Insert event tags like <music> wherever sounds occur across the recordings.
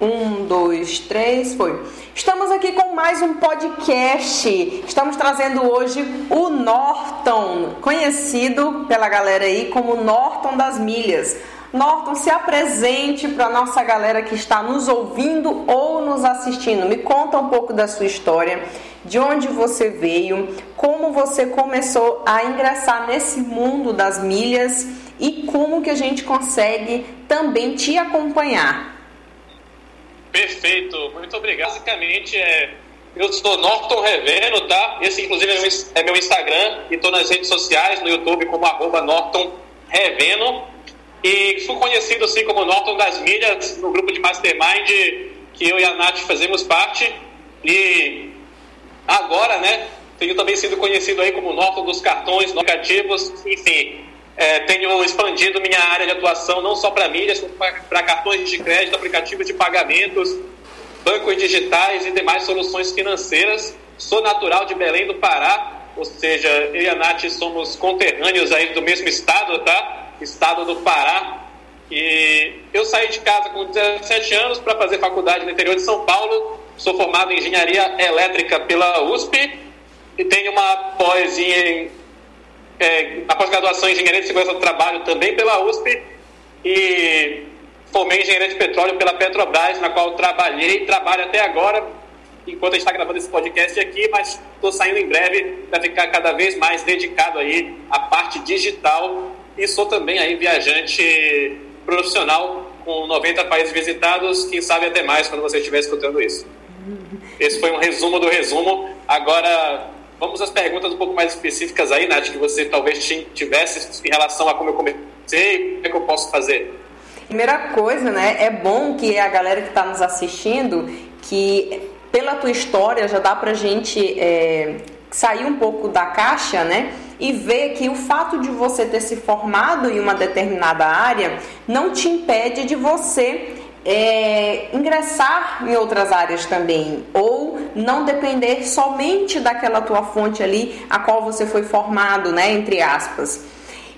Um, dois, três, foi. Estamos aqui com mais um podcast. Estamos trazendo hoje o Norton, conhecido pela galera aí como Norton das Milhas. Norton, se apresente para a nossa galera que está nos ouvindo ou nos assistindo. Me conta um pouco da sua história, de onde você veio, como você começou a ingressar nesse mundo das milhas e como que a gente consegue também te acompanhar. Perfeito, muito obrigado. Basicamente, é, eu sou Norton Reveno, tá? Esse, inclusive, é meu, é Instagram e estou nas redes sociais, no YouTube, como arroba Norton Reveno. E fui conhecido assim como Norton das Milhas no grupo de Mastermind que eu e a Nath fazemos parte. E agora, né, tenho também sido conhecido aí como Norton dos cartões negativos, enfim. É, tenho expandido minha área de atuação não só para como para cartões de crédito, aplicativos de pagamentos, bancos digitais e demais soluções financeiras. Sou natural de Belém do Pará, ou seja, eu e a Nath somos conterrâneos aí do mesmo estado, tá? estado do Pará. E eu saí de casa com 17 anos para fazer faculdade no interior de São Paulo. Sou formado em engenharia elétrica pela USP e tenho uma pós em é, a pós-graduação em engenharia de segurança do trabalho também pela USP e formei engenharia de petróleo pela Petrobras, na qual trabalhei e trabalho até agora, enquanto a gente está gravando esse podcast aqui, mas estou saindo em breve para ficar cada vez mais dedicado aí à parte digital e sou também aí viajante profissional com 90 países visitados, quem sabe até mais quando você estiver escutando isso. Esse foi um resumo do resumo. Agora, vamos às perguntas um pouco mais específicas aí, Nath, que você talvez tivesse em relação a como eu comecei, o que, é que eu posso fazer. Primeira coisa, né, é bom que a galera que está nos assistindo, que pela tua história já dá pra gente é, sair um pouco da caixa, né? E ver que o fato de você ter se formado em uma determinada área não te impede de você é, ingressar em outras áreas também, ou não depender somente daquela tua fonte ali a qual você foi formado, né? Entre aspas.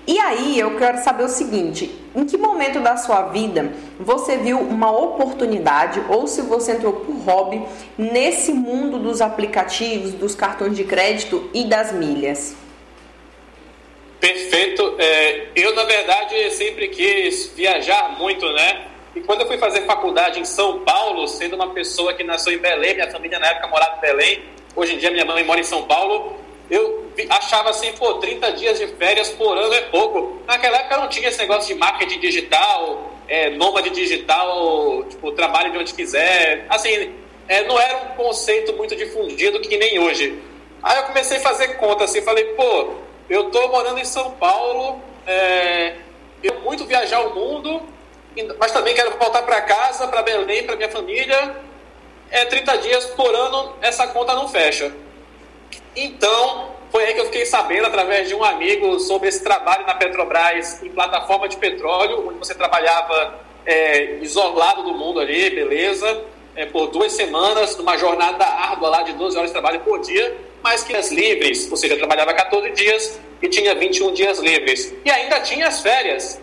E aí eu quero saber o seguinte: em que momento da sua vida você viu uma oportunidade ou se você entrou por hobby nesse mundo dos aplicativos, dos cartões de crédito e das milhas? Perfeito. É, eu, na verdade, sempre quis viajar muito, né? E quando eu fui fazer faculdade em São Paulo, sendo uma pessoa que nasceu em Belém, minha família na época morava em Belém, hoje em dia minha mãe mora em São Paulo, eu achava assim, pô, 30 dias de férias por ano é pouco. Naquela época não tinha esse negócio de marketing digital, é, nômade digital, tipo, trabalho de onde quiser. Assim, é, não era um conceito muito difundido que nem hoje. Aí eu comecei a fazer conta, assim, falei, pô, eu tô morando em São Paulo, é, eu muito viajar o mundo, mas também quero voltar para casa, para Belém, para minha família. É 30 dias por ano, essa conta não fecha. Então, foi aí que eu fiquei sabendo, através de um amigo, sobre esse trabalho na Petrobras em plataforma de petróleo, onde você trabalhava é, isolado do mundo ali, beleza, é, por duas semanas, numa jornada árdua lá de 12 horas de trabalho por dia, mas que as livres, ou seja, trabalhava 14 dias e tinha 21 dias livres. E ainda tinha as férias.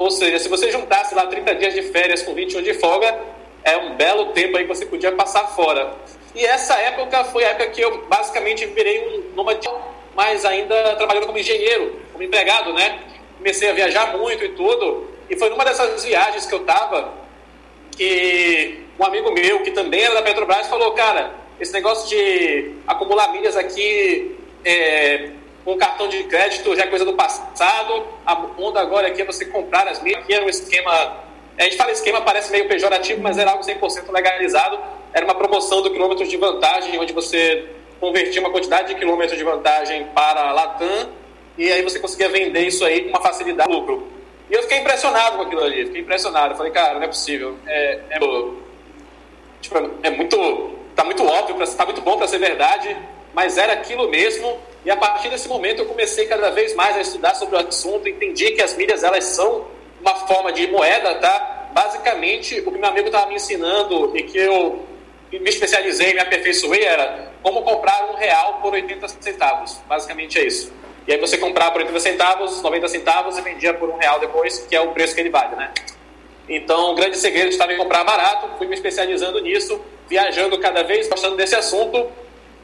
Ou seja, se você juntasse lá 30 dias de férias com 21 de folga, é um belo tempo aí que você podia passar fora. E essa época foi a época que eu basicamente virei um nômade, mas ainda trabalhando como engenheiro, como empregado, né? Comecei a viajar muito e tudo. E foi numa dessas viagens que eu tava que um amigo meu, que também era da Petrobras, falou: Cara, esse negócio de acumular milhas aqui é, com cartão de crédito já é coisa do passado. A onda agora aqui é você comprar as milhas. Aqui era um esquema. A gente fala esquema, parece meio pejorativo, mas era algo 100% legalizado era uma promoção do quilômetros de vantagem, onde você convertia uma quantidade de quilômetros de vantagem para a Latam e aí você conseguia vender isso aí com uma facilidade lucro. E eu fiquei impressionado com aquilo ali, fiquei impressionado. falei, cara, não é possível. É, é, tipo, é muito. Tá muito óbvio, tá muito bom para ser verdade, mas era aquilo mesmo. E a partir desse momento eu comecei cada vez mais a estudar sobre o assunto, entendi que as milhas elas são uma forma de moeda, tá? Basicamente, o que meu amigo estava me ensinando e que eu me especializei, me aperfeiçoei era como comprar um real por 80 centavos. Basicamente é isso. E aí você comprava por 80 centavos, 90 centavos e vendia por um real depois, que é o preço que ele vale, né? Então, o grande segredo estava em comprar barato, fui me especializando nisso, viajando cada vez, gostando desse assunto,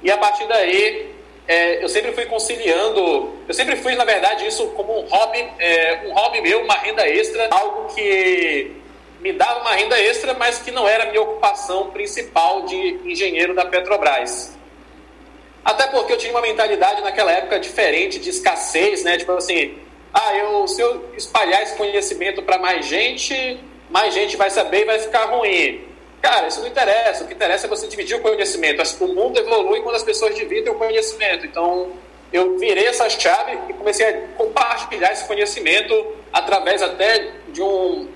e a partir daí é, eu sempre fui conciliando, eu sempre fui, na verdade, isso como um hobby, é, um hobby meu, uma renda extra, algo que me dava uma renda extra, mas que não era a minha ocupação principal de engenheiro da Petrobras. Até porque eu tinha uma mentalidade naquela época diferente, de escassez, né? Tipo assim, ah, eu, se eu espalhar esse conhecimento para mais gente, mais gente vai saber e vai ficar ruim. Cara, isso não interessa. O que interessa é você dividir o conhecimento. O mundo evolui quando as pessoas dividem o conhecimento. Então, eu virei essa chave e comecei a compartilhar esse conhecimento através até de um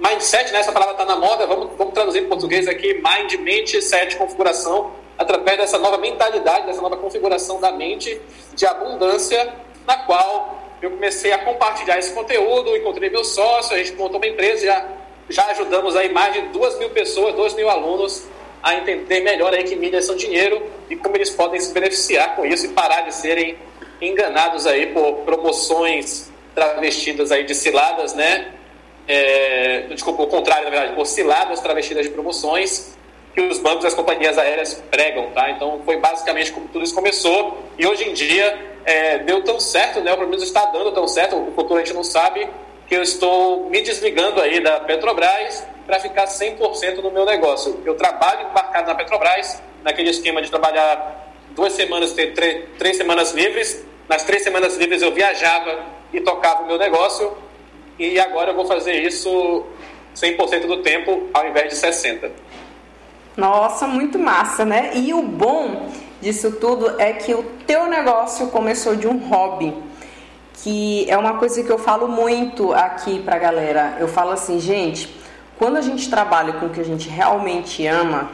mindset, né? essa palavra está na moda, vamos, vamos traduzir em português aqui, mind, mente, set, configuração, através dessa nova mentalidade, dessa nova configuração da mente de abundância, na qual eu comecei a compartilhar esse conteúdo, encontrei meu sócio, a gente montou uma empresa, já, já ajudamos aí mais de duas mil pessoas, dois mil alunos a entender melhor aí que mídias são dinheiro e como eles podem se beneficiar com isso e parar de serem enganados aí por promoções travestidas aí de ciladas, né? É, desculpa, o contrário, na verdade, por ciladas travestidas de promoções que os bancos e as companhias aéreas pregam, tá? Então foi basicamente como tudo isso começou e hoje em dia é, deu tão certo, né? O pelo menos está dando tão certo, o futuro a gente não sabe, que eu estou me desligando aí da Petrobras para ficar 100% no meu negócio. Eu trabalho embarcado na Petrobras, naquele esquema de trabalhar duas semanas, ter três, três semanas livres. Nas três semanas livres eu viajava e tocava o meu negócio. E agora eu vou fazer isso 100% do tempo ao invés de 60%. Nossa, muito massa, né? E o bom disso tudo é que o teu negócio começou de um hobby, que é uma coisa que eu falo muito aqui pra galera. Eu falo assim, gente, quando a gente trabalha com o que a gente realmente ama,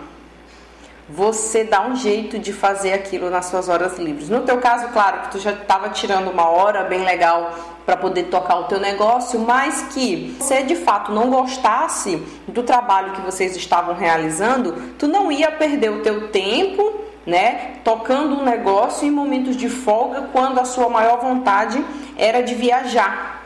você dá um jeito de fazer aquilo nas suas horas livres. No teu caso, claro, que tu já estava tirando uma hora bem legal para poder tocar o teu negócio, mas que você de fato não gostasse do trabalho que vocês estavam realizando, tu não ia perder o teu tempo, né, tocando um negócio em momentos de folga, quando a sua maior vontade era de viajar,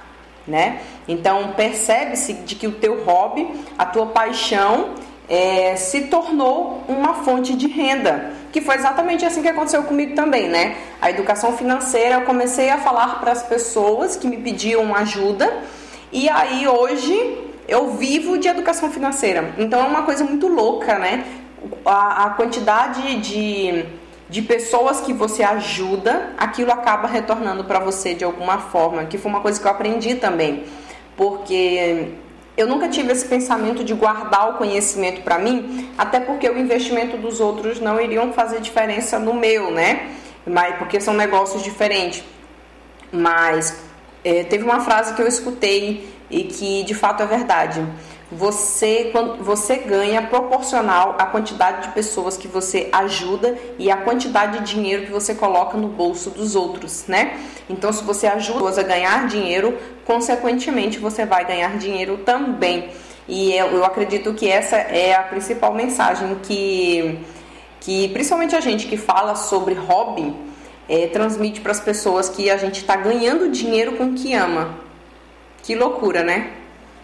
né? Então percebe-se de que o teu hobby, a tua paixão é, se tornou uma fonte de renda, que foi exatamente assim que aconteceu comigo também, né? A educação financeira, eu comecei a falar para as pessoas que me pediam ajuda, e aí hoje eu vivo de educação financeira. Então é uma coisa muito louca, né? A, a quantidade de, de pessoas que você ajuda, aquilo acaba retornando para você de alguma forma, que foi uma coisa que eu aprendi também, porque eu nunca tive esse pensamento de guardar o conhecimento para mim, até porque o investimento dos outros não iriam fazer diferença no meu, né? Mas porque são negócios diferentes. Mas é, teve uma frase que eu escutei e que de fato é verdade você, você ganha proporcional à quantidade de pessoas que você ajuda e à quantidade de dinheiro que você coloca no bolso dos outros, né? Então, se você ajuda pessoas a ganhar dinheiro, consequentemente você vai ganhar dinheiro também. E eu, eu acredito que essa é a principal mensagem que, que principalmente a gente que fala sobre hobby, é, transmite para as pessoas que a gente está ganhando dinheiro com o que ama. Que loucura, né?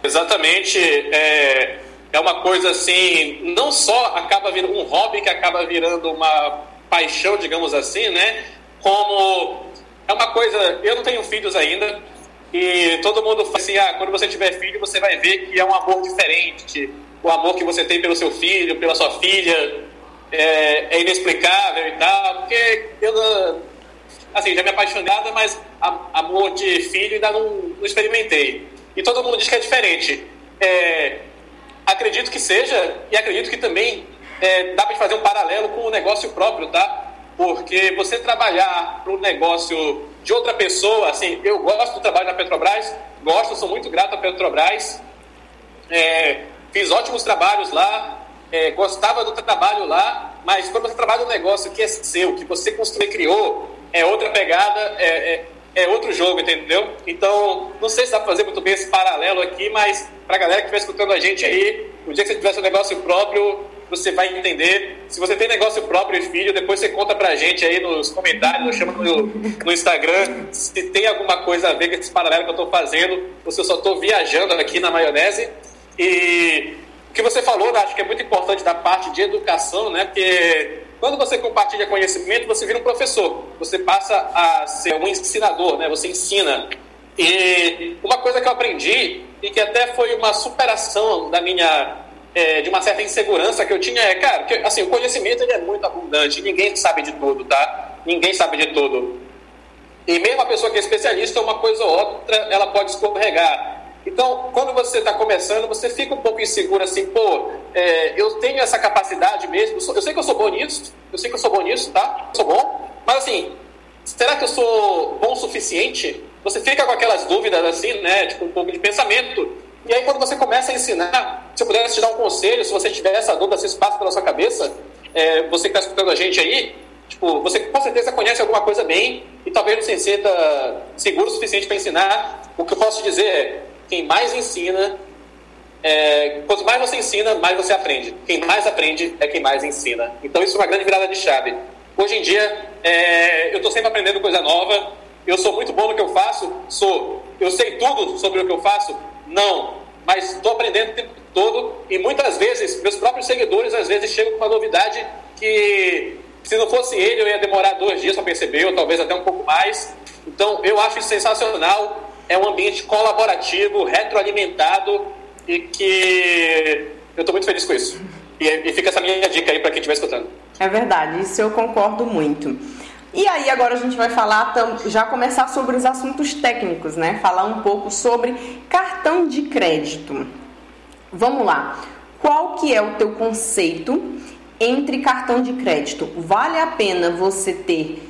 Exatamente. É, é uma coisa assim, não só acaba virando um hobby que acaba virando uma paixão, digamos assim, né? Como é uma coisa. Eu não tenho filhos ainda, e todo mundo fala assim: ah, quando você tiver filho, você vai ver que é um amor diferente. O amor que você tem pelo seu filho, pela sua filha, é, é inexplicável e tal. Porque eu, assim, já me apaixonada, mas amor de filho ainda não, não experimentei e todo mundo diz que é diferente. É, acredito que seja, e acredito que também é, dá para fazer um paralelo com o negócio próprio, tá? Porque você trabalhar para o negócio de outra pessoa, assim, eu gosto do trabalho na Petrobras, gosto, sou muito grato à Petrobras, é, fiz ótimos trabalhos lá, é, gostava do trabalho lá, mas quando você trabalha um negócio que é seu, que você construiu e criou, é outra pegada, é, é outro jogo, entendeu? Então, não sei se dá para fazer muito bem esse paralelo aqui, mas para a galera que estiver escutando a gente aí, o dia que você tiver seu negócio próprio, você vai entender. Se você tem negócio próprio filho, depois você conta pra gente aí nos comentários, chama no, no Instagram, se tem alguma coisa a ver com esse paralelo que eu estou fazendo, ou se eu só estou viajando aqui na maionese. E o que você falou, né, acho que é muito importante da parte de educação, né? Porque quando você compartilha conhecimento, você vira um professor. Você passa a ser um ensinador, né? Você ensina. E uma coisa que eu aprendi e que até foi uma superação da minha é, de uma certa insegurança que eu tinha é, cara, que, assim, o conhecimento ele é muito abundante, ninguém sabe de tudo, tá? Ninguém sabe de tudo. E mesmo a pessoa que é especialista, uma coisa ou outra, ela pode escorregar. Então, quando você está começando, você fica um pouco inseguro assim, pô, é, eu tenho essa capacidade mesmo, eu sei que eu sou bom nisso, eu sei que eu sou bom nisso, tá? Eu sou bom, mas assim, será que eu sou bom o suficiente? Você fica com aquelas dúvidas assim, né? Tipo, um pouco de pensamento. E aí, quando você começa a ensinar, se eu pudesse te dar um conselho, se você tiver essa dúvida, se isso passa pela sua cabeça, é, você que está escutando a gente aí, tipo, você com certeza conhece alguma coisa bem e talvez não se sinta seguro o suficiente para ensinar. O que eu posso dizer é, quem mais ensina, é, quanto mais você ensina, mais você aprende. Quem mais aprende é quem mais ensina. Então, isso é uma grande virada de chave. Hoje em dia, é, eu estou sempre aprendendo coisa nova, eu sou muito bom no que eu faço? Sou. Eu sei tudo sobre o que eu faço? Não. Mas estou aprendendo o tempo todo e muitas vezes, meus próprios seguidores às vezes chegam com uma novidade que se não fosse ele eu ia demorar dois dias para perceber, ou talvez até um pouco mais. Então eu acho isso sensacional. É um ambiente colaborativo, retroalimentado e que eu estou muito feliz com isso. E, e fica essa minha dica aí para quem estiver escutando. É verdade, isso eu concordo muito. E aí agora a gente vai falar, já começar sobre os assuntos técnicos, né? Falar um pouco sobre cartão de crédito. Vamos lá. Qual que é o teu conceito entre cartão de crédito? Vale a pena você ter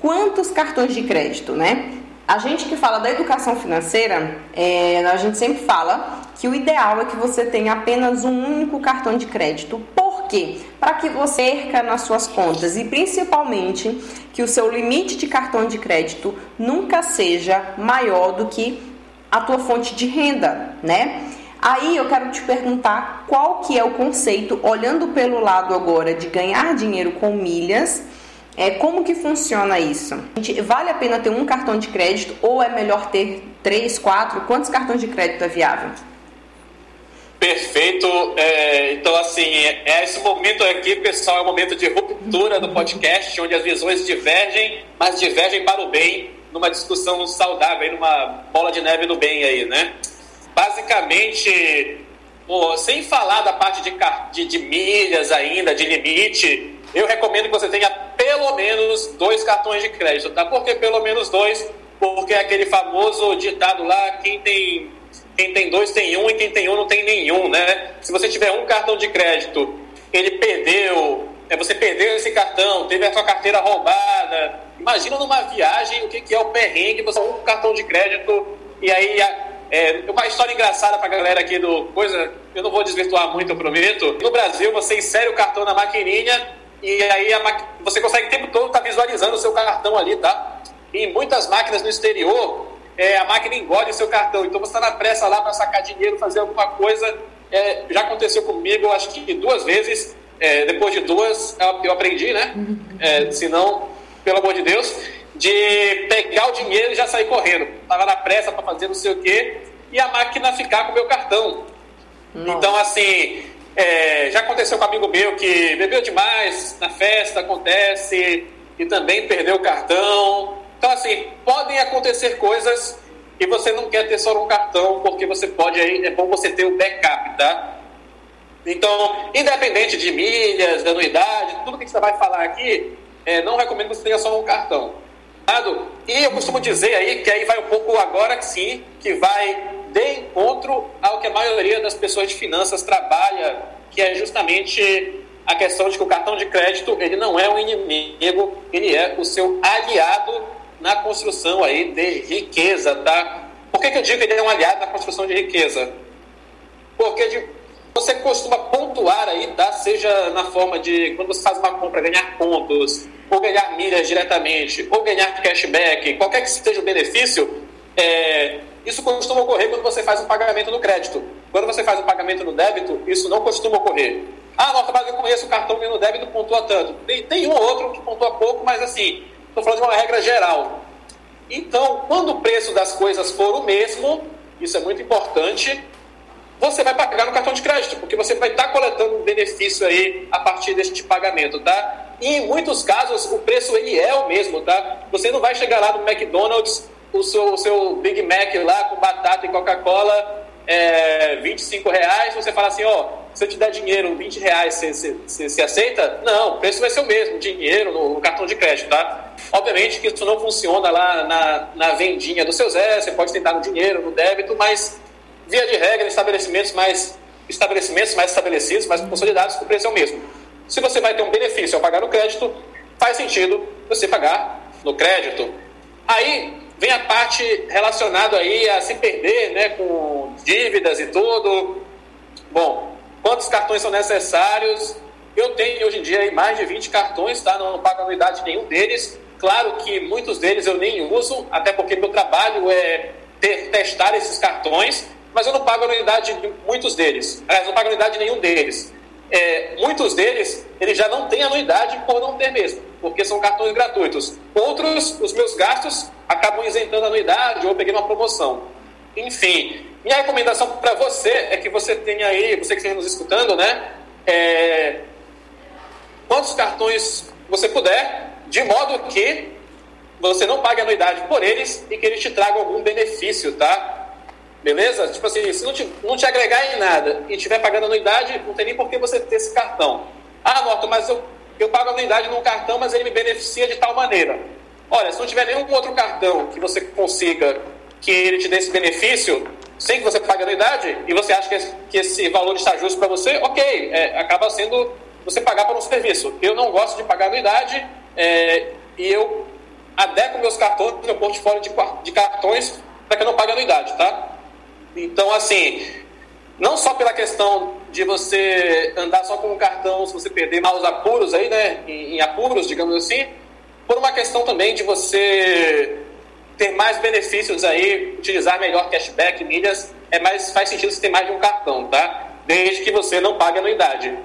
quantos cartões de crédito, né? A gente que fala da educação financeira, é, a gente sempre fala que o ideal é que você tenha apenas um único cartão de crédito. Por quê? Para que você perca nas suas contas e principalmente que o seu limite de cartão de crédito nunca seja maior do que a tua fonte de renda, né? Aí eu quero te perguntar qual que é o conceito, olhando pelo lado agora de ganhar dinheiro com milhas, é, como que funciona isso? Vale a pena ter um cartão de crédito ou é melhor ter três, quatro? Quantos cartões de crédito é viável? Perfeito. É, então, assim, é, esse momento aqui, pessoal, é um momento de ruptura do podcast, onde as visões divergem, mas divergem para o bem, numa discussão saudável, numa bola de neve do bem aí, né? Basicamente, pô, sem falar da parte de, de, de milhas ainda, de limite, eu recomendo que você tenha pelo menos dois cartões de crédito, tá? Por que pelo menos dois? Porque é aquele famoso ditado lá, quem tem, quem tem dois tem um e quem tem um não tem nenhum, né? Se você tiver um cartão de crédito, ele perdeu, é, você perdeu esse cartão, teve a sua carteira roubada. Imagina numa viagem o que, que é o perrengue, você um cartão de crédito e aí é, uma história engraçada pra galera aqui do coisa, eu não vou desvirtuar muito, eu prometo. No Brasil, você insere o cartão na maquininha e aí você consegue o tempo todo estar tá visualizando o seu cartão ali, tá? E em muitas máquinas no exterior, é, a máquina engole o seu cartão. Então você está na pressa lá para sacar dinheiro, fazer alguma coisa. É, já aconteceu comigo, acho que duas vezes. É, depois de duas, eu aprendi, né? É, se não, pelo amor de Deus, de pegar o dinheiro e já sair correndo. Estava na pressa para fazer não sei o quê e a máquina ficar com o meu cartão. Nossa. Então, assim, é, já aconteceu com um amigo meu que bebeu demais na festa, acontece, e também perdeu o cartão. Então, assim, podem acontecer coisas e você não quer ter só um cartão, porque você pode aí, é bom você ter o backup, tá? Então, independente de milhas, de anuidade, tudo que você vai falar aqui, é, não recomendo que você tenha só um cartão. E eu costumo dizer aí que aí vai um pouco agora sim, que vai de encontro ao que a maioria das pessoas de finanças trabalha, que é justamente a questão de que o cartão de crédito ele não é um inimigo, ele é o seu aliado na construção aí de riqueza, tá? Por que, que eu digo que ele é um aliado na construção de riqueza? Porque de, você costuma pontuar aí, tá? Seja na forma de quando você faz uma compra, ganhar pontos, ou ganhar milhas diretamente, ou ganhar cashback, qualquer que seja o benefício, é, isso costuma ocorrer quando você faz um pagamento no crédito. Quando você faz um pagamento no débito, isso não costuma ocorrer. Ah, nossa, mas eu conheço o cartão que no débito pontua tanto. Tem, tem um ou outro que pontua pouco, mas assim, estou falando de uma regra geral. Então, quando o preço das coisas for o mesmo, isso é muito importante, você vai pagar no cartão de crédito, porque você vai estar tá coletando um benefício aí a partir deste pagamento, tá? E em muitos casos o preço ele é o mesmo, tá? Você não vai chegar lá no McDonald's, o seu, o seu Big Mac lá com batata e Coca-Cola é, 25 reais, você fala assim, ó, se eu te der dinheiro, 20 reais, você, você, você, você aceita? Não, o preço vai ser o mesmo, dinheiro no, no, cartão de crédito, tá? Obviamente que isso não funciona lá na, na vendinha do seu Zé, você pode tentar no dinheiro, no débito, mas via de regra, estabelecimentos mais, estabelecimentos mais estabelecidos, mais consolidados, o preço é o mesmo. Se você vai ter um benefício ao pagar no crédito, faz sentido você pagar no crédito. Aí vem a parte relacionada aí a se perder, né, com dívidas e tudo. Bom, quantos cartões são necessários? Eu tenho hoje em dia mais de 20 cartões, tá? Não pago anuidade nenhum deles. Claro que muitos deles eu nem uso, até porque meu trabalho é ter, testar esses cartões, mas eu não pago anuidade de muitos deles. Aliás, não pago anuidade de nenhum deles. É, muitos deles, eles já não têm anuidade por não ter mesmo, porque são cartões gratuitos. Outros, os meus gastos acabam isentando a anuidade ou peguei uma promoção. Enfim, minha recomendação para você é que você tenha aí, você que esteja nos escutando, né? É, quantos cartões você puder, de modo que você não pague anuidade por eles e que eles te tragam algum benefício, tá? Beleza? Tipo assim, se não te, não te agregar em nada e estiver pagando anuidade, não tem nem por que você ter esse cartão. Ah, Norton, mas eu, eu pago anuidade num cartão, mas ele me beneficia de tal maneira. Olha, se não tiver nenhum outro cartão que você consiga que ele te dê esse benefício, sem que você pague anuidade, e você acha que esse, que esse valor está justo para você, ok, é, acaba sendo você pagar por um serviço. Eu não gosto de pagar anuidade é, e eu adequo meus cartões, meu portfólio de, de cartões, para que eu não pague anuidade, tá? Então, assim, não só pela questão de você andar só com um cartão, se você perder maus apuros aí, né, em, em apuros, digamos assim, por uma questão também de você ter mais benefícios aí, utilizar melhor cashback, milhas, é mais, faz sentido você ter mais de um cartão, tá? Desde que você não pague anuidade.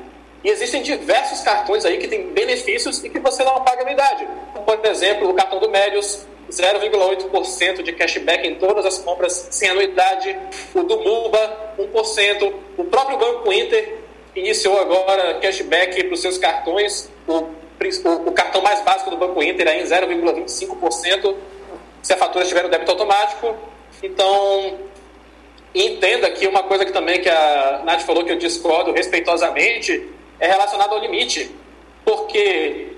E existem diversos cartões aí que têm benefícios e que você não paga anuidade. Por exemplo, o cartão do Médios, 0,8% de cashback em todas as compras sem anuidade. O do Muba, 1%. O próprio Banco Inter iniciou agora cashback para os seus cartões. O, o, cartão mais básico do Banco Inter é em 0,25% se a fatura estiver no débito automático. Então, entenda que uma coisa que também que a Nath falou que eu discordo respeitosamente é relacionado ao limite. Porque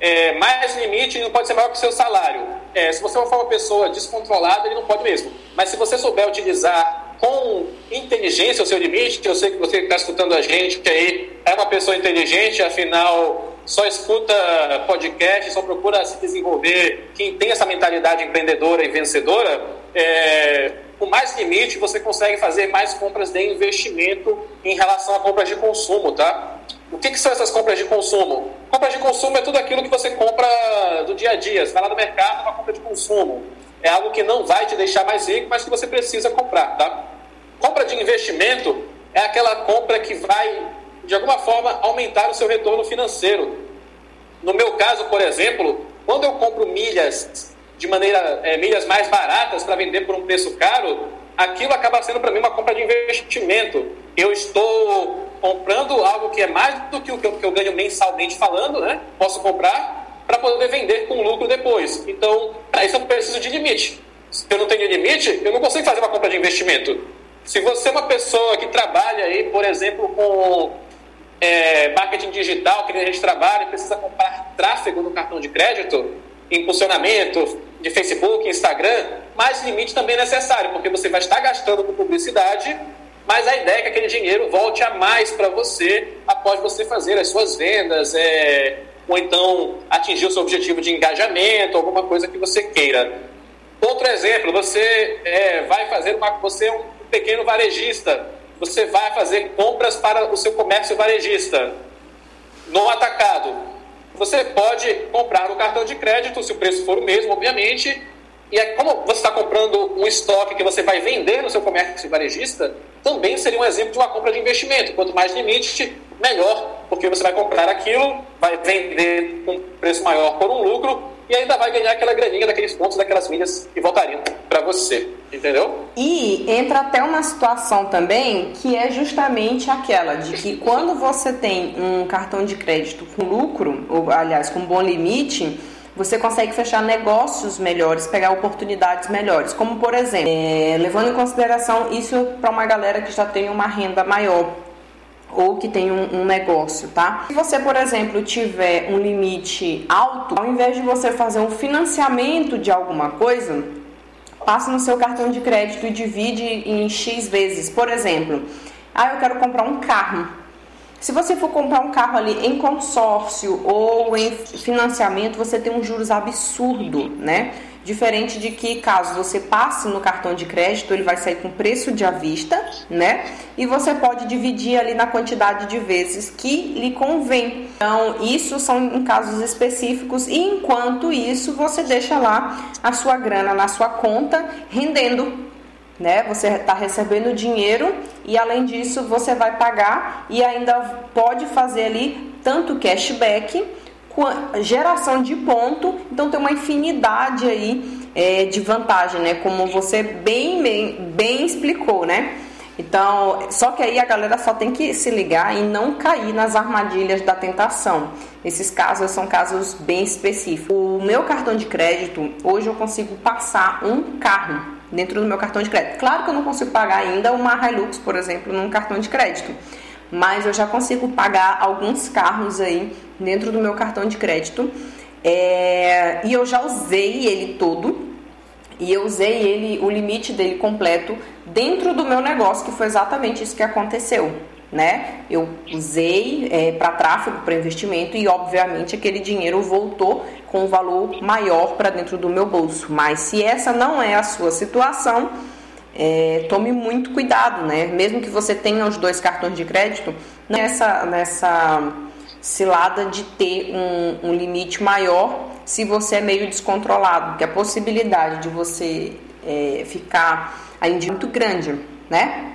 é, mais limite não pode ser maior que o seu salário. É, se você for uma pessoa descontrolada, ele não pode mesmo. Mas se você souber utilizar com inteligência o seu limite, eu sei que você está escutando a gente, que aí é uma pessoa inteligente, afinal só escuta podcast, só procura se desenvolver, quem tem essa mentalidade empreendedora e vencedora, é, com mais limite você consegue fazer mais compras de investimento em relação a compras de consumo, tá? O que, que, são essas compras de consumo? Compras de consumo é tudo aquilo que você compra do dia a dia. Você vai lá no mercado, uma compra de consumo. É algo que não vai te deixar mais rico, mas que você precisa comprar, tá? Compra de investimento é aquela compra que vai, de alguma forma, aumentar o seu retorno financeiro. No meu caso, por exemplo, quando eu compro milhas de maneira é, milhas mais baratas para vender por um preço caro, aquilo acaba sendo para mim uma compra de investimento. Eu estou comprando algo que é mais do que o que eu, que eu ganho mensalmente falando, né? Posso comprar para poder vender com lucro depois. Então, para isso eu preciso de limite. Se eu não tenho limite, eu não consigo fazer uma compra de investimento. Se você é uma pessoa que trabalha aí, por exemplo, com é, marketing digital, que a gente trabalha precisa comprar tráfego no cartão de crédito, impulsionamento de Facebook, Instagram, mais limite também é necessário, porque você vai estar gastando com publicidade mas a ideia é que aquele dinheiro volte a mais para você após você fazer as suas vendas, é, ou então atingir o seu objetivo de engajamento, alguma coisa que você queira. Outro exemplo, você é, vai fazer uma. Você é um pequeno varejista, você vai fazer compras para o seu comércio varejista no atacado. Você pode comprar no cartão de crédito, se o preço for o mesmo, obviamente, e é como você está comprando um estoque que você vai vender no seu comércio varejista, também seria um exemplo de uma compra de investimento. Quanto mais limite, melhor, porque você vai comprar aquilo, vai vender com um preço maior por um lucro e ainda vai ganhar aquela graninha daqueles pontos, daquelas milhas que voltariam para você, entendeu? E entra até uma situação também que é justamente aquela de que quando você tem um cartão de crédito com lucro, ou aliás, com bom limite, você consegue fechar negócios melhores, pegar oportunidades melhores. Como, por exemplo, é, levando em consideração isso para uma galera que já tem uma renda maior ou que tem um, um, negócio, tá? Se você, por exemplo, tiver um limite alto, ao invés de você fazer um financiamento de alguma coisa, passa no seu cartão de crédito e divide em X vezes. Por exemplo, ah, eu quero comprar um carro. Se você for comprar um carro ali em consórcio ou em financiamento, você tem um juros absurdo, né? Diferente de que caso você passe no cartão de crédito, ele vai sair com preço de à vista, né? E você pode dividir ali na quantidade de vezes que lhe convém. Então, isso são em casos específicos e enquanto isso, você deixa lá a sua grana na sua conta rendendo né? Você está recebendo dinheiro e além disso você vai pagar e ainda pode fazer ali tanto cashback, geração de ponto, então tem uma infinidade aí é, de vantagem, né? Como você bem, bem, bem explicou, né? Então, só que aí a galera só tem que se ligar e não cair nas armadilhas da tentação. Esses casos são casos bem específicos. O meu cartão de crédito, hoje eu consigo passar um carro dentro do meu cartão de crédito. Claro que eu não consigo pagar ainda uma Hilux, por exemplo, num cartão de crédito, mas eu já consigo pagar alguns carros aí dentro do meu cartão de crédito. É, e eu já usei ele todo e eu usei ele, o limite dele completo dentro do meu negócio, que foi exatamente isso que aconteceu né? Eu usei é, para tráfego, para investimento e, obviamente, aquele dinheiro voltou com um valor maior para dentro do meu bolso. Mas se essa não é a sua situação, é, tome muito cuidado, né? Mesmo que você tenha os dois cartões de crédito, nessa, nessa cilada de ter um, um limite maior se você é meio descontrolado, que a possibilidade de você é, ficar ainda muito grande, né?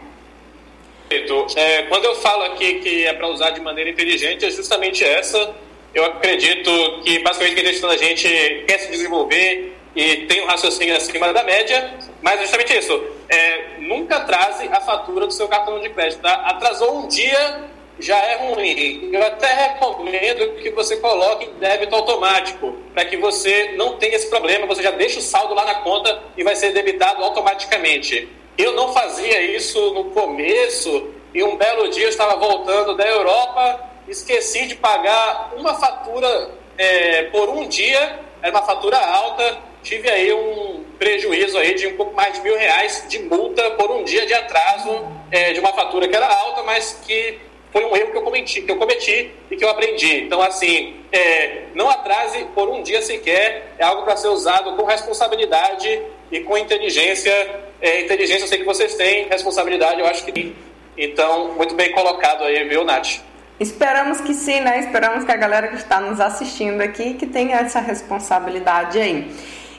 É, quando eu falo aqui que é para usar de maneira inteligente, é justamente essa. Eu acredito que basicamente quem está a gente quer se desenvolver e tem um raciocínio acima da média, mas é justamente isso. É, nunca atrase a fatura do seu cartão de crédito. Tá? Atrasou um dia, já é ruim. Eu até recomendo que você coloque débito automático, para que você não tenha esse problema, você já deixa o saldo lá na conta e vai ser debitado automaticamente. Eu não fazia isso no começo e um belo dia eu estava voltando da Europa, esqueci de pagar uma fatura é, por um dia, era uma fatura alta, tive aí um prejuízo aí de um pouco mais de mil reais de multa por um dia de atraso é, de uma fatura que era alta, mas que foi um erro que eu cometi, que eu cometi e que eu aprendi. Então, assim, é, não atrase por um dia sequer, é algo para ser usado com responsabilidade e com inteligência é, inteligência eu sei que vocês têm, responsabilidade eu acho que tem. Então, muito bem colocado aí, viu, Nath? Esperamos que sim, né? Esperamos que a galera que está nos assistindo aqui que tenha essa responsabilidade aí.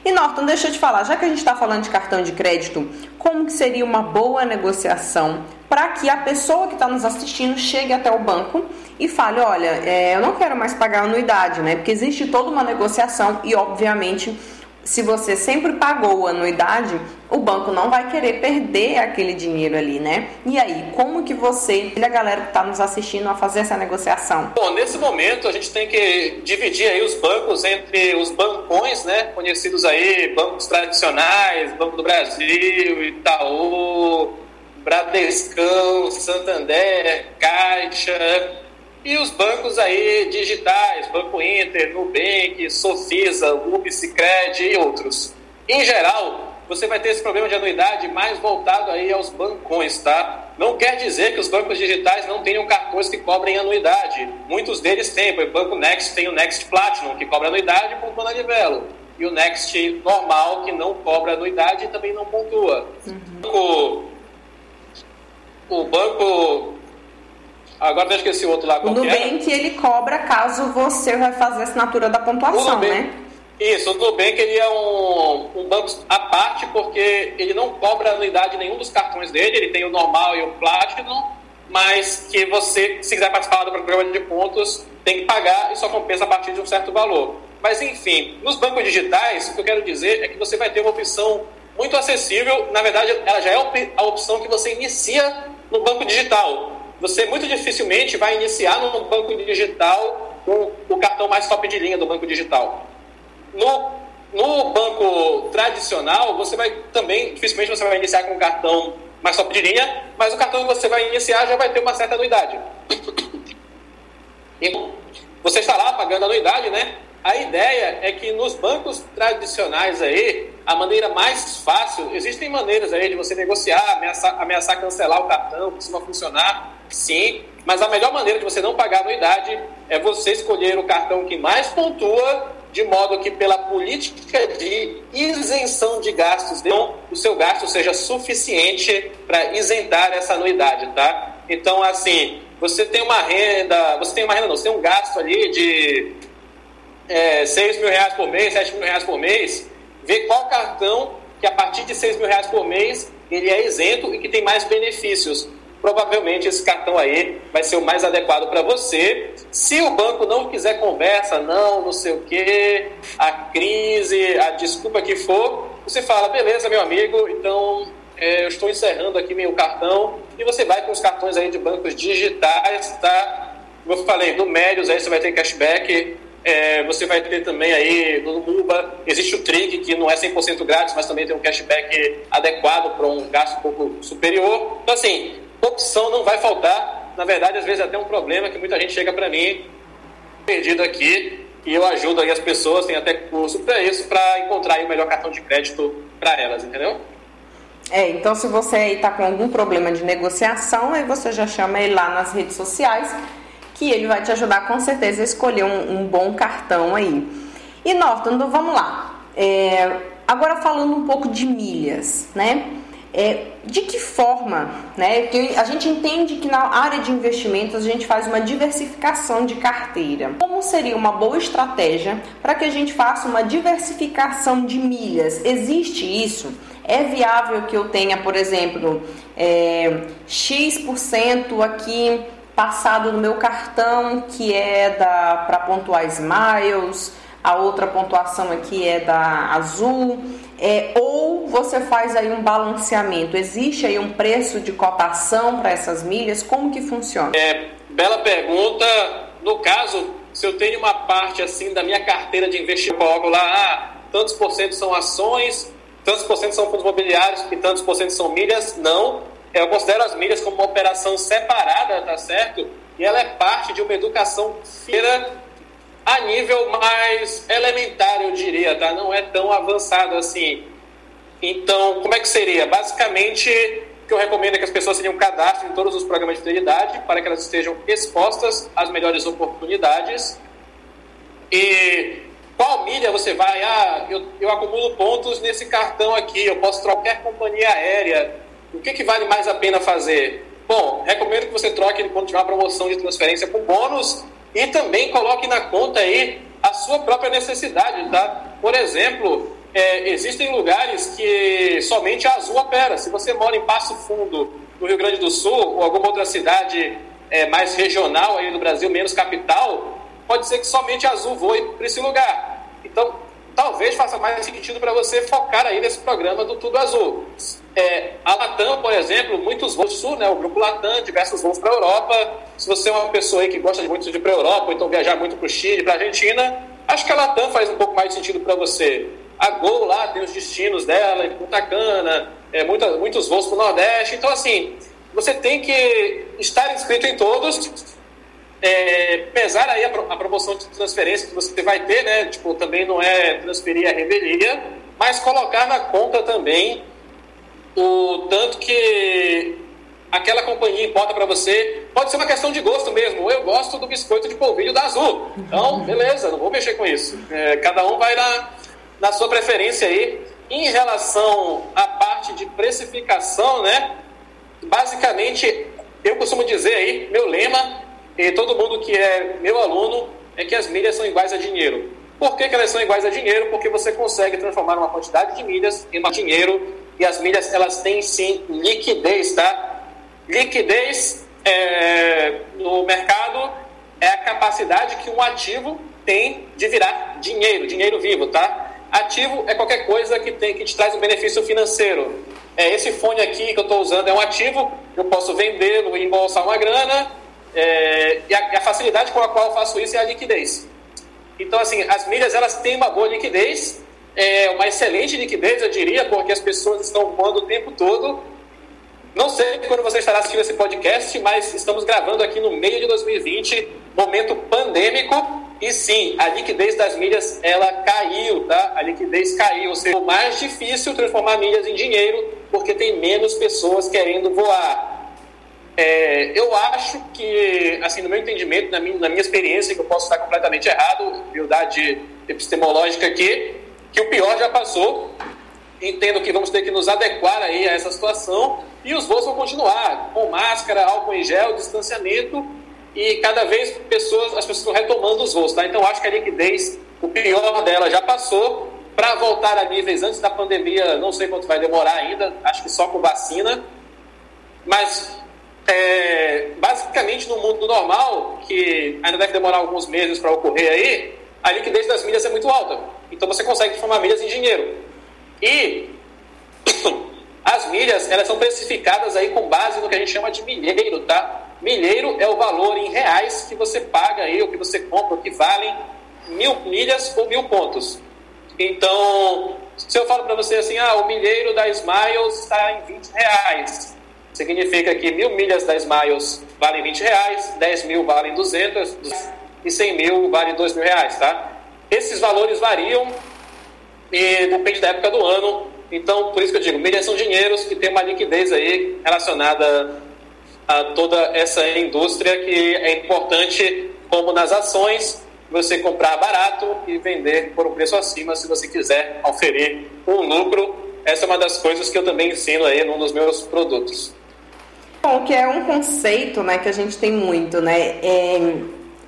E Norton, deixa eu te falar, já que a gente está falando de cartão de crédito, como que seria uma boa negociação para que a pessoa que está nos assistindo chegue até o banco e fale, olha, é, eu não quero mais pagar anuidade, né? Porque existe toda uma negociação e, obviamente, se você sempre pagou anuidade, o banco não vai querer perder aquele dinheiro ali, né? E aí, como que você e a galera que está nos assistindo a fazer essa negociação? Bom, nesse momento a gente tem que dividir aí os bancos entre os bancões, né? Conhecidos aí, bancos tradicionais, Banco do Brasil, Itaú, Bradescão, Santander, Caixa, e os bancos aí digitais, Banco Inter, Nubank, Sofisa, Ubicicred e outros. Em geral, você vai ter esse problema de anuidade mais voltado aí aos bancões, tá? Não quer dizer que os bancos digitais não tenham cartões que cobrem anuidade. Muitos deles têm. O Banco Next tem o Next Platinum, que cobra anuidade e pontua na Livelo. E o Next normal, que não cobra anuidade e também não pontua. Uhum. O banco Agora eu esqueci o outro lá. O Nubank ele cobra caso você vai fazer a assinatura da pontuação, né? Isso, o Nubank ele é um, um banco à parte porque ele não cobra anuidade nenhum dos cartões dele, ele tem o normal e o Platinum, mas que você, se quiser participar do programa de pontos, tem que pagar e só compensa a partir de um certo valor. Mas, enfim, nos bancos digitais, o que eu quero dizer é que você vai ter uma opção muito acessível. Na verdade, ela já é a opção que você inicia no banco digital. Você muito dificilmente vai iniciar no banco digital com o cartão mais top de linha do banco digital. No, no banco tradicional, você vai também, dificilmente você vai iniciar com o cartão mais top de linha, mas o cartão que você vai iniciar já vai ter uma certa anuidade. E você está lá pagando anuidade, né? A ideia é que nos bancos tradicionais aí, a maneira mais fácil, existem maneiras aí de você negociar, ameaçar, ameaçar cancelar o cartão, costuma funcionar, sim, mas a melhor maneira de você não pagar anuidade é você escolher o cartão que mais pontua, de modo que pela política de isenção de gastos, não, o seu gasto seja suficiente para isentar essa anuidade, tá? Então, assim, você tem uma renda, você tem uma renda não, você tem um gasto ali de é, 6 mil reais por mês, 7 mil reais por mês, vê qual cartão que a partir de 6 mil reais por mês ele é isento e que tem mais benefícios. Provavelmente esse cartão aí vai ser o mais adequado para você. Se o banco não quiser conversa, não, não sei o que, a crise, a desculpa que for, você fala, beleza, meu amigo, então é, eu estou encerrando aqui meu cartão e você vai com os cartões aí de bancos digitais, tá? Como eu falei, no Médios aí você vai ter cashback é, você vai ter também aí no Muba, existe o Trig, que não é 100% grátis, mas também tem um cashback adequado para um gasto um pouco superior. Então, assim, opção não vai faltar. Na verdade, às vezes é até um problema que muita gente chega para mim perdido aqui e eu ajudo aí as pessoas, tem até curso para isso, para encontrar o melhor cartão de crédito para elas, entendeu? É, então se você está com algum problema de negociação, aí você já chama ele lá nas redes sociais que ele vai te ajudar com certeza a escolher um, um bom cartão aí. E Norton, então vamos lá. É, agora falando um pouco de milhas, né? É, de que forma, né? Porque a gente entende que na área de investimentos a gente faz uma diversificação de carteira. Como seria uma boa estratégia para que a gente faça uma diversificação de milhas? Existe isso? É viável que eu tenha, por exemplo, é, X% aqui passado no meu cartão, que é da para pontuar Smiles, a outra pontuação aqui é da Azul, é, ou você faz aí um balanceamento. Existe aí um preço de cotação para essas milhas? Como que funciona? É, bela pergunta. No caso, se eu tenho uma parte assim da minha carteira de investimento, coloco lá, ah, tantos por cento são ações, tantos por cento são fundos imobiliários e tantos por cento são milhas, não eu considero as milhas como uma operação separada, tá certo? E ela é parte de uma educação financeira a nível mais elementar, eu diria, tá? Não é tão avançado assim. Então, como é que seria? Basicamente, o que eu recomendo é que as pessoas tenham um cadastro em todos os programas de fidelidade para que elas estejam expostas às melhores oportunidades. E qual milha você vai? Ah, eu, eu acumulo pontos nesse cartão aqui, eu posso trocar companhia aérea o que, que vale mais a pena fazer? Bom, recomendo que você troque quando tiver uma promoção de transferência com bônus e também coloque na conta aí a sua própria necessidade, tá? Por exemplo, é, existem lugares que somente a Azul opera. Se você mora em Passo Fundo, no Rio Grande do Sul, ou alguma outra cidade é, mais regional aí do Brasil, menos capital, pode ser que somente a Azul voe para esse lugar. Então, talvez faça mais sentido para você focar aí nesse programa do Tudo Azul. É, a Latam, por exemplo, muitos voos do Sul, né, o grupo Latam, diversos voos para a Europa. Se você é uma pessoa aí que gosta de muito de ir para a Europa, ou então viajar muito para o Chile, para a Argentina, acho que a Latam faz um pouco mais de sentido para você. A Gol lá tem os destinos dela, em Punta Cana, é, muita, muitos voos para o Nordeste. Então, assim, você tem que estar inscrito em todos é, pesar aí a, a, proporção de transferência que você vai ter, né? Tipo, também não é transferir a revelia, mas colocar na conta também o tanto que aquela companhia importa para você. Pode ser uma questão de gosto mesmo. Eu gosto do biscoito de polvilho da Azul. Então, beleza, não vou mexer com isso. É, cada um vai na, na sua preferência aí. Em relação à parte de precificação, né? Basicamente, eu costumo dizer aí, meu lema e todo mundo que é meu aluno é que as milhas são iguais a dinheiro. Por que, que elas são iguais a dinheiro? Porque você consegue transformar uma quantidade de milhas em dinheiro e as milhas elas têm sim liquidez, tá? Liquidez é, no mercado é a capacidade que um ativo tem de virar dinheiro, dinheiro vivo, tá? Ativo é qualquer coisa que, tem, que te traz um benefício financeiro. É, esse fone aqui que eu estou usando é um ativo, eu posso vendê-lo e embolsar uma grana, é, e a, a, facilidade com a qual eu faço isso é a liquidez. Então, assim, as milhas elas têm uma boa liquidez, é, uma excelente liquidez, eu diria, porque as pessoas estão voando o tempo todo. Não sei quando você estará assistindo esse podcast, mas estamos gravando aqui no meio de 2020, momento pandêmico, e sim, a liquidez das milhas ela caiu, tá? A liquidez caiu, ou seja, é mais difícil transformar milhas em dinheiro porque tem menos pessoas querendo voar. É, eu acho que, assim, no meu entendimento, na minha, na minha experiência, que eu posso estar completamente errado, humildade epistemológica aqui, que o pior já passou. Entendo que vamos ter que nos adequar aí a essa situação e os voos vão continuar com máscara, álcool em gel, distanciamento e cada vez pessoas, as pessoas estão retomando os voos, tá? Então acho que a liquidez, o pior dela já passou. Para voltar a níveis antes da pandemia, não sei quanto vai demorar ainda, acho que só com vacina. Mas é, basicamente no mundo normal, que ainda deve demorar alguns meses para ocorrer aí, a liquidez das milhas é muito alta. Então você consegue transformar milhas em dinheiro. E <clears throat> as milhas, elas são precificadas aí com base no que a gente chama de milheiro, tá? Milheiro é o valor em reais que você paga aí, ou que você compra, que valem mil milhas ou mil pontos. Então, se eu falo para você assim, ah, o milheiro da Smiles está em 20 reais, significa que mil milhas da Smiles valem 20 reais, 10 mil valem 200 e 100 mil valem 2 mil reais, tá? Esses valores variam e depende da época do ano. Então, por isso que eu digo, milhas são dinheiros que tem uma liquidez aí relacionada a toda essa indústria que é importante, como nas ações, você comprar barato e vender por um preço acima se você quiser oferir um lucro. Essa é uma das coisas que eu também ensino aí num dos meus produtos. Bom, que é um conceito, né, que a gente tem muito, né? É,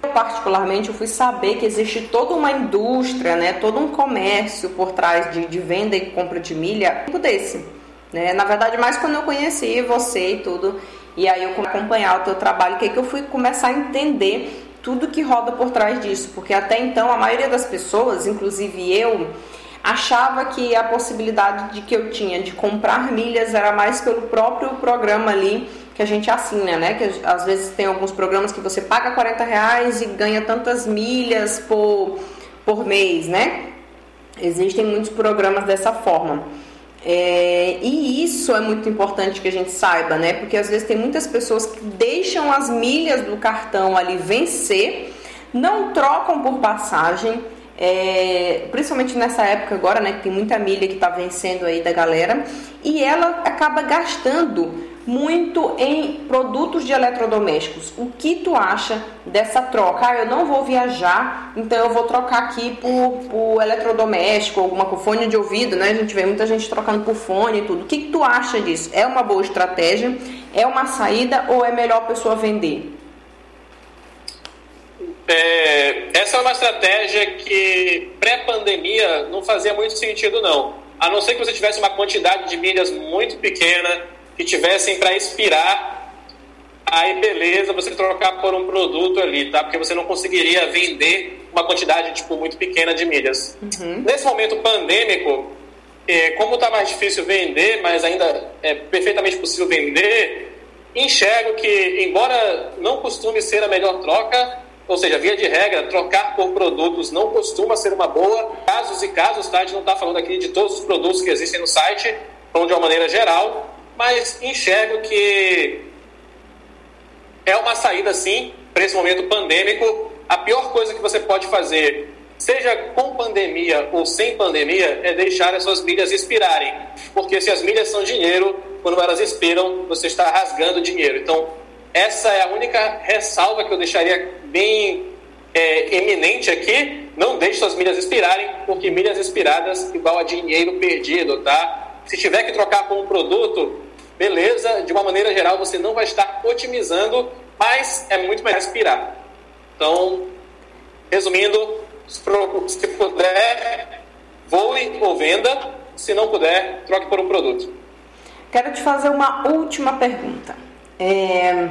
eu particularmente eu fui saber que existe toda uma indústria, né, todo um comércio por trás de, de venda e compra de milha desse. Né? Na verdade, mais quando eu conheci você e tudo, e aí eu acompanhar o teu trabalho, que é que eu fui começar a entender tudo que roda por trás disso, porque até então a maioria das pessoas, inclusive eu, achava que a possibilidade de que eu tinha de comprar milhas era mais pelo próprio programa ali que a gente assina, né? Que às vezes tem alguns programas que você paga 40 reais e ganha tantas milhas por, por mês, né? Existem muitos programas dessa forma. É, e isso é muito importante que a gente saiba, né? Porque às vezes tem muitas pessoas que deixam as milhas do cartão ali vencer, não trocam por passagem, é, principalmente nessa época agora, né? Que tem muita milha que está vencendo aí da galera, e ela acaba gastando muito em produtos de eletrodomésticos. O que tu acha dessa troca? Ah, eu não vou viajar, então eu vou trocar aqui por, por eletrodoméstico, alguma com fone de ouvido, né? A gente vê muita gente trocando por fone e tudo. O que, que tu acha disso? É uma boa estratégia? É uma saída ou é melhor a pessoa vender? É, essa é uma estratégia que pré-pandemia não fazia muito sentido, não. A não ser que você tivesse uma quantidade de milhas muito pequena que tivessem para expirar, aí beleza, você trocar por um produto ali, tá? Porque você não conseguiria vender uma quantidade tipo muito pequena de milhas. Uhum. Nesse momento pandêmico, é, como está mais difícil vender, mas ainda é perfeitamente possível vender, enxergo que, embora não costume ser a melhor troca, ou seja, via de regra, trocar por produtos não costuma ser uma boa. Casos e casos, tá? A gente não está falando aqui de todos os produtos que existem no site, falando de uma maneira geral mas enxergo que é uma saída sim para esse momento pandêmico. A pior coisa que você pode fazer, seja com pandemia ou sem pandemia, é deixar as suas milhas expirarem. Porque se as milhas são dinheiro, quando elas expiram, você está rasgando dinheiro. Então, essa é a única ressalva que eu deixaria bem é, eminente aqui. Não deixe suas milhas expirarem, porque milhas expiradas igual a dinheiro perdido, tá? Se tiver que trocar por um produto, beleza, de uma maneira geral você não vai estar otimizando, mas é muito melhor respirar. Então, resumindo, se puder, voe ou venda, se não puder, troque por um produto. Quero te fazer uma última pergunta. É,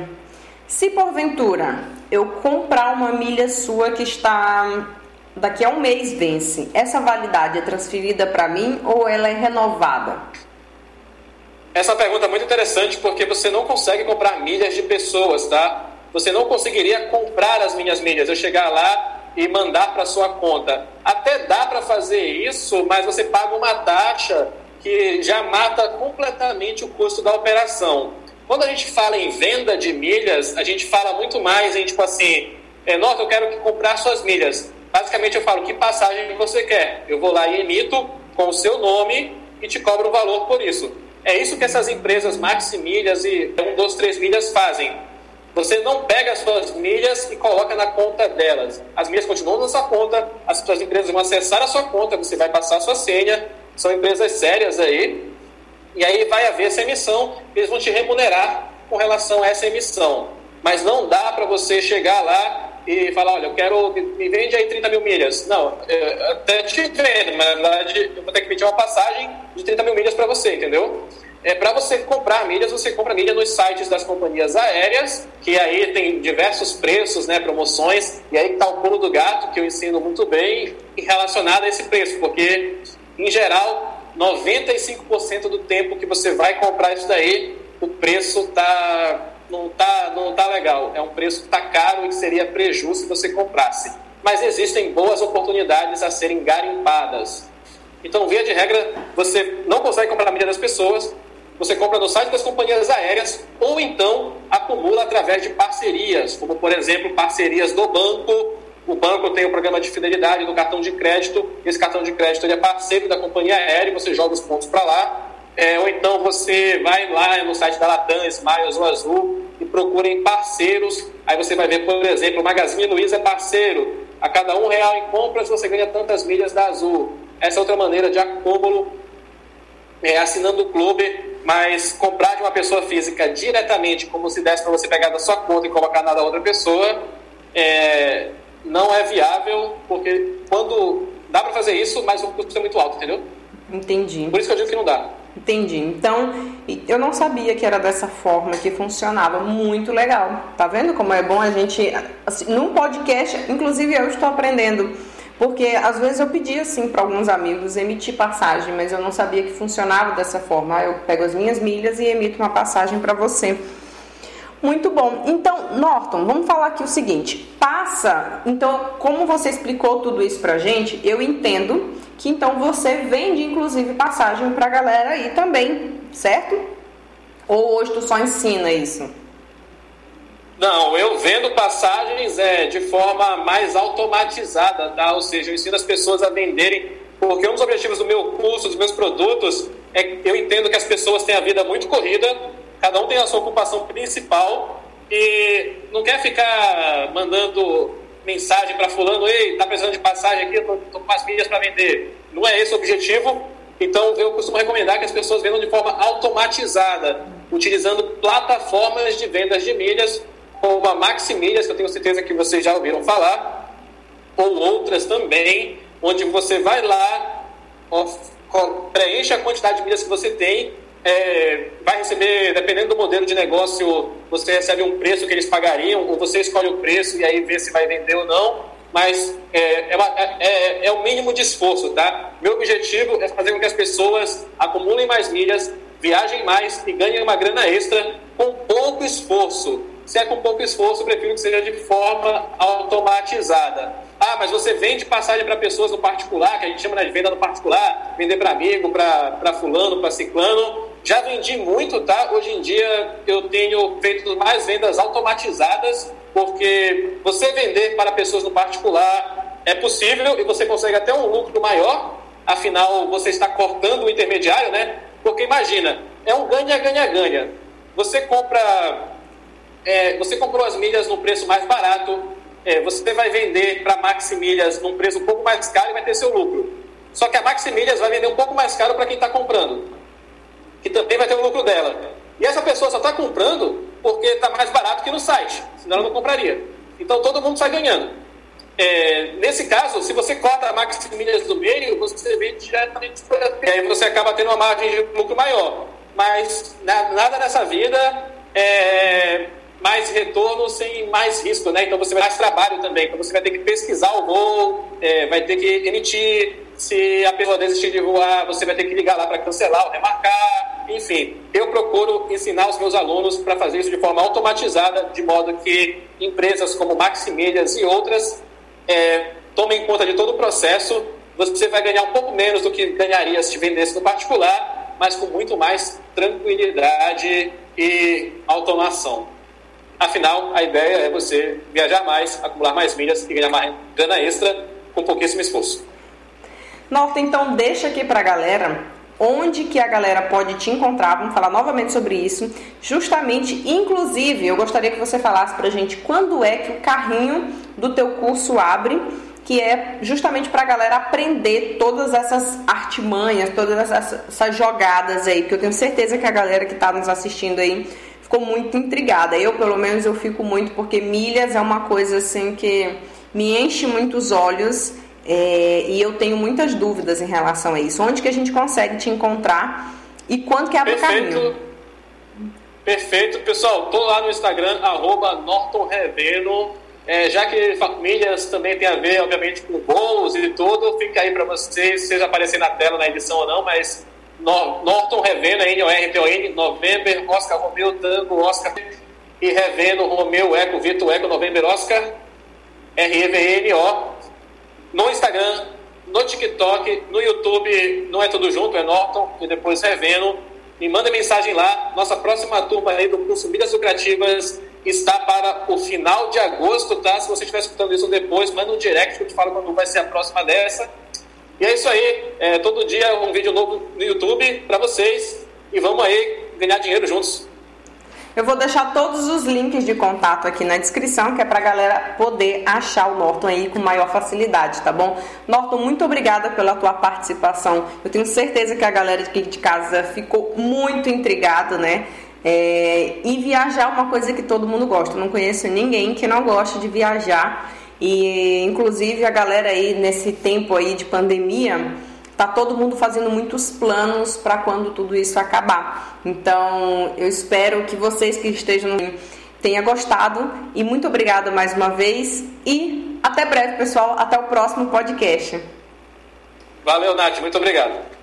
se porventura eu comprar uma milha sua que está daqui a um mês vence, essa validade é transferida para mim ou ela é renovada? Essa pergunta é muito interessante porque você não consegue comprar milhas de pessoas, tá? Você não conseguiria comprar as minhas milhas. Eu chegar lá e mandar para sua conta. Até dá para fazer isso, mas você paga uma taxa que já mata completamente o custo da operação. Quando a gente fala em venda de milhas, a gente fala muito mais em tipo assim, é, Norton, eu quero comprar suas milhas. Basicamente eu falo que passagem você quer. Eu vou lá e emito com o seu nome e te cobro um valor por isso. É isso que essas empresas Maximilhas e 1, 2, 3 milhas fazem. Você não pega as suas milhas e coloca na conta delas. As milhas continuam na sua conta, as suas empresas vão acessar a sua conta, você vai passar a sua senha. São empresas sérias aí. E aí vai haver essa emissão, eles vão te remunerar com relação a essa emissão. Mas não dá para você chegar lá e falar, olha, eu quero, me vende aí 30 mil milhas. Não, até te vendo, mas na verdade eu vou ter que pedir uma passagem de 30 mil milhas para você, entendeu? É, para você comprar milhas, você compra milha nos sites das companhias aéreas, que aí tem diversos preços, né, promoções, e aí está o pulo do gato, que eu ensino muito bem, relacionado a esse preço, porque, em geral, 95% do tempo que você vai comprar isso daí, o preço tá, não tá, não tá legal. É um preço que está caro e que seria prejuízo se você comprasse. Mas existem boas oportunidades a serem garimpadas. Então, via de regra, você não consegue comprar a milha das pessoas, você compra no site das companhias aéreas ou então acumula através de parcerias, como por exemplo parcerias do banco. O banco tem o um programa de fidelidade do cartão de crédito, esse cartão de crédito é parceiro da companhia aérea, você joga os pontos para lá. É, ou então você vai lá no site da Latam, Smiles ou Azul e procura em parceiros. Aí você vai ver, por exemplo, o Magazine Luiza é parceiro. A cada um real em compras você ganha tantas milhas da Azul. Essa é outra maneira de acúmulo é, assinando o clube mas comprar de uma pessoa física diretamente, como se desse para você pegar da sua conta e colocar na da outra pessoa, é, não é viável, porque quando dá para fazer isso, mas o custo é muito alto, entendeu? Entendi. Por isso que eu digo que não dá. Entendi. Então, eu não sabia que era dessa forma que funcionava. Muito legal. Tá vendo como é bom a gente. Assim, num podcast, inclusive eu estou aprendendo porque às vezes eu pedia assim para alguns amigos emitir passagem, mas eu não sabia que funcionava dessa forma. Eu pego as minhas milhas e emito uma passagem para você. Muito bom. Então, Norton, vamos falar aqui o seguinte: passa. Então, como você explicou tudo isso pra gente, eu entendo que então você vende inclusive passagem pra galera aí também, certo? Ou hoje tu só ensina isso? Não, eu vendo passagens é, de forma mais automatizada, tá? Ou seja, eu ensino as pessoas a venderem, porque um dos objetivos do meu curso, dos meus produtos, é que eu entendo que as pessoas têm a vida muito corrida, cada um tem a sua ocupação principal e não quer ficar mandando mensagem para fulano, ei, tá precisando de passagem aqui, tô, tô com umas milhas para vender. Não é esse o objetivo, então eu costumo recomendar que as pessoas vendam de forma automatizada, utilizando plataformas de vendas de milhas como a Maximilhas, que eu tenho certeza que vocês já ouviram falar, ou outras também, onde você vai lá, preenche a quantidade de milhas que você tem, é, vai receber, dependendo do modelo de negócio, você recebe um preço que eles pagariam, ou você escolhe o preço e aí vê se vai vender ou não, mas é, é, é, é o mínimo de esforço, tá? Meu objetivo é fazer com que as pessoas acumulem mais milhas, viajem mais e ganhem uma grana extra com pouco esforço. Se é com pouco esforço, prefiro que seja de forma automatizada. Ah, mas você vende passagem para pessoas no particular, que a gente chama de venda no particular, vender para amigo, para fulano, para ciclano. Já vendi muito, tá? Hoje em dia eu tenho feito mais vendas automatizadas, porque você vender para pessoas no particular é possível e você consegue até um lucro maior, afinal você está cortando o intermediário, né? Porque imagina, é um ganha-ganha-ganha. Você compra é, você comprou as milhas no preço mais barato, é, você vai vender para a Maximilhas num preço um pouco mais caro e vai ter seu lucro. Só que a Maximilhas vai vender um pouco mais caro para quem está comprando, que também vai ter o lucro dela. E essa pessoa só está comprando porque está mais barato que no site, senão ela não compraria. Então todo mundo sai ganhando. É, nesse caso, se você corta a Maximilhas do meio, você vende diretamente para e aí você acaba tendo uma margem de lucro maior. Mas nada nessa vida é, mais retorno sem mais risco, né? Então você vai mais trabalho também. Então você vai ter que pesquisar o voo, é, vai ter que emitir. Se a pessoa desistir de voar, você vai ter que ligar lá para cancelar ou remarcar. Enfim, eu procuro ensinar os meus alunos para fazer isso de forma automatizada, de modo que empresas como Maximilhas e outras é, tomem conta de todo o processo. Você vai ganhar um pouco menos do que ganharia se vendesse no particular, mas com muito mais tranquilidade e automação. Afinal, a ideia é você viajar mais, acumular mais milhas e ganhar mais grana extra com pouquíssimo esforço. Norton, então deixa aqui para a galera onde que a galera pode te encontrar. Vamos falar novamente sobre isso. Justamente, inclusive, eu gostaria que você falasse para a gente quando é que o carrinho do teu curso abre, que é justamente para a galera aprender todas essas artimanhas, todas essas, essas jogadas aí, porque eu tenho certeza que a galera que está nos assistindo aí ficou muito intrigada. Eu, pelo menos, eu fico muito porque milhas é uma coisa assim que me enche muito os olhos é, e eu tenho muitas dúvidas em relação a isso. Onde que a gente consegue te encontrar e quando que abre o caminho? Perfeito, pessoal. Tô lá no Instagram, arroba Norton Reveno. É, já que milhas também tem a ver, obviamente, com gols e tudo, fica aí para vocês, seja aparecer na tela na edição ou não, mas Norton Reveno, N-O-R-T-O-N, November, Oscar Romeo, Tango, Oscar e Reveno, Romeo, Eco, Vitor, Eco, November, Oscar, R-E-V-N-O. No Instagram, no TikTok, no YouTube, não é tudo junto, é Norton e depois Reveno. Me manda mensagem lá. Nossa próxima turma aí do curso Milhas Lucrativas está para o final de agosto, tá? Se você estiver escutando isso depois, manda um direct que eu te falo quando vai ser a próxima dessa. E é isso aí. É, todo dia um vídeo novo no YouTube para vocês. E vamos aí ganhar dinheiro juntos. Eu vou deixar todos os links de contato aqui na descrição, que é para a galera poder achar o Norton aí com maior facilidade, tá bom? Norton, muito obrigada pela tua participação. Eu tenho certeza que a galera aqui de casa ficou muito intrigada, né? É, e viajar é uma coisa que todo mundo gosta. Eu não conheço ninguém que não goste de viajar. E inclusive a galera aí nesse tempo aí de pandemia, tá todo mundo fazendo muitos planos para quando tudo isso acabar. Então, eu espero que vocês que estejam tenham gostado e muito obrigada mais uma vez e até breve, pessoal, até o próximo podcast. Valeu, Nath, muito obrigado.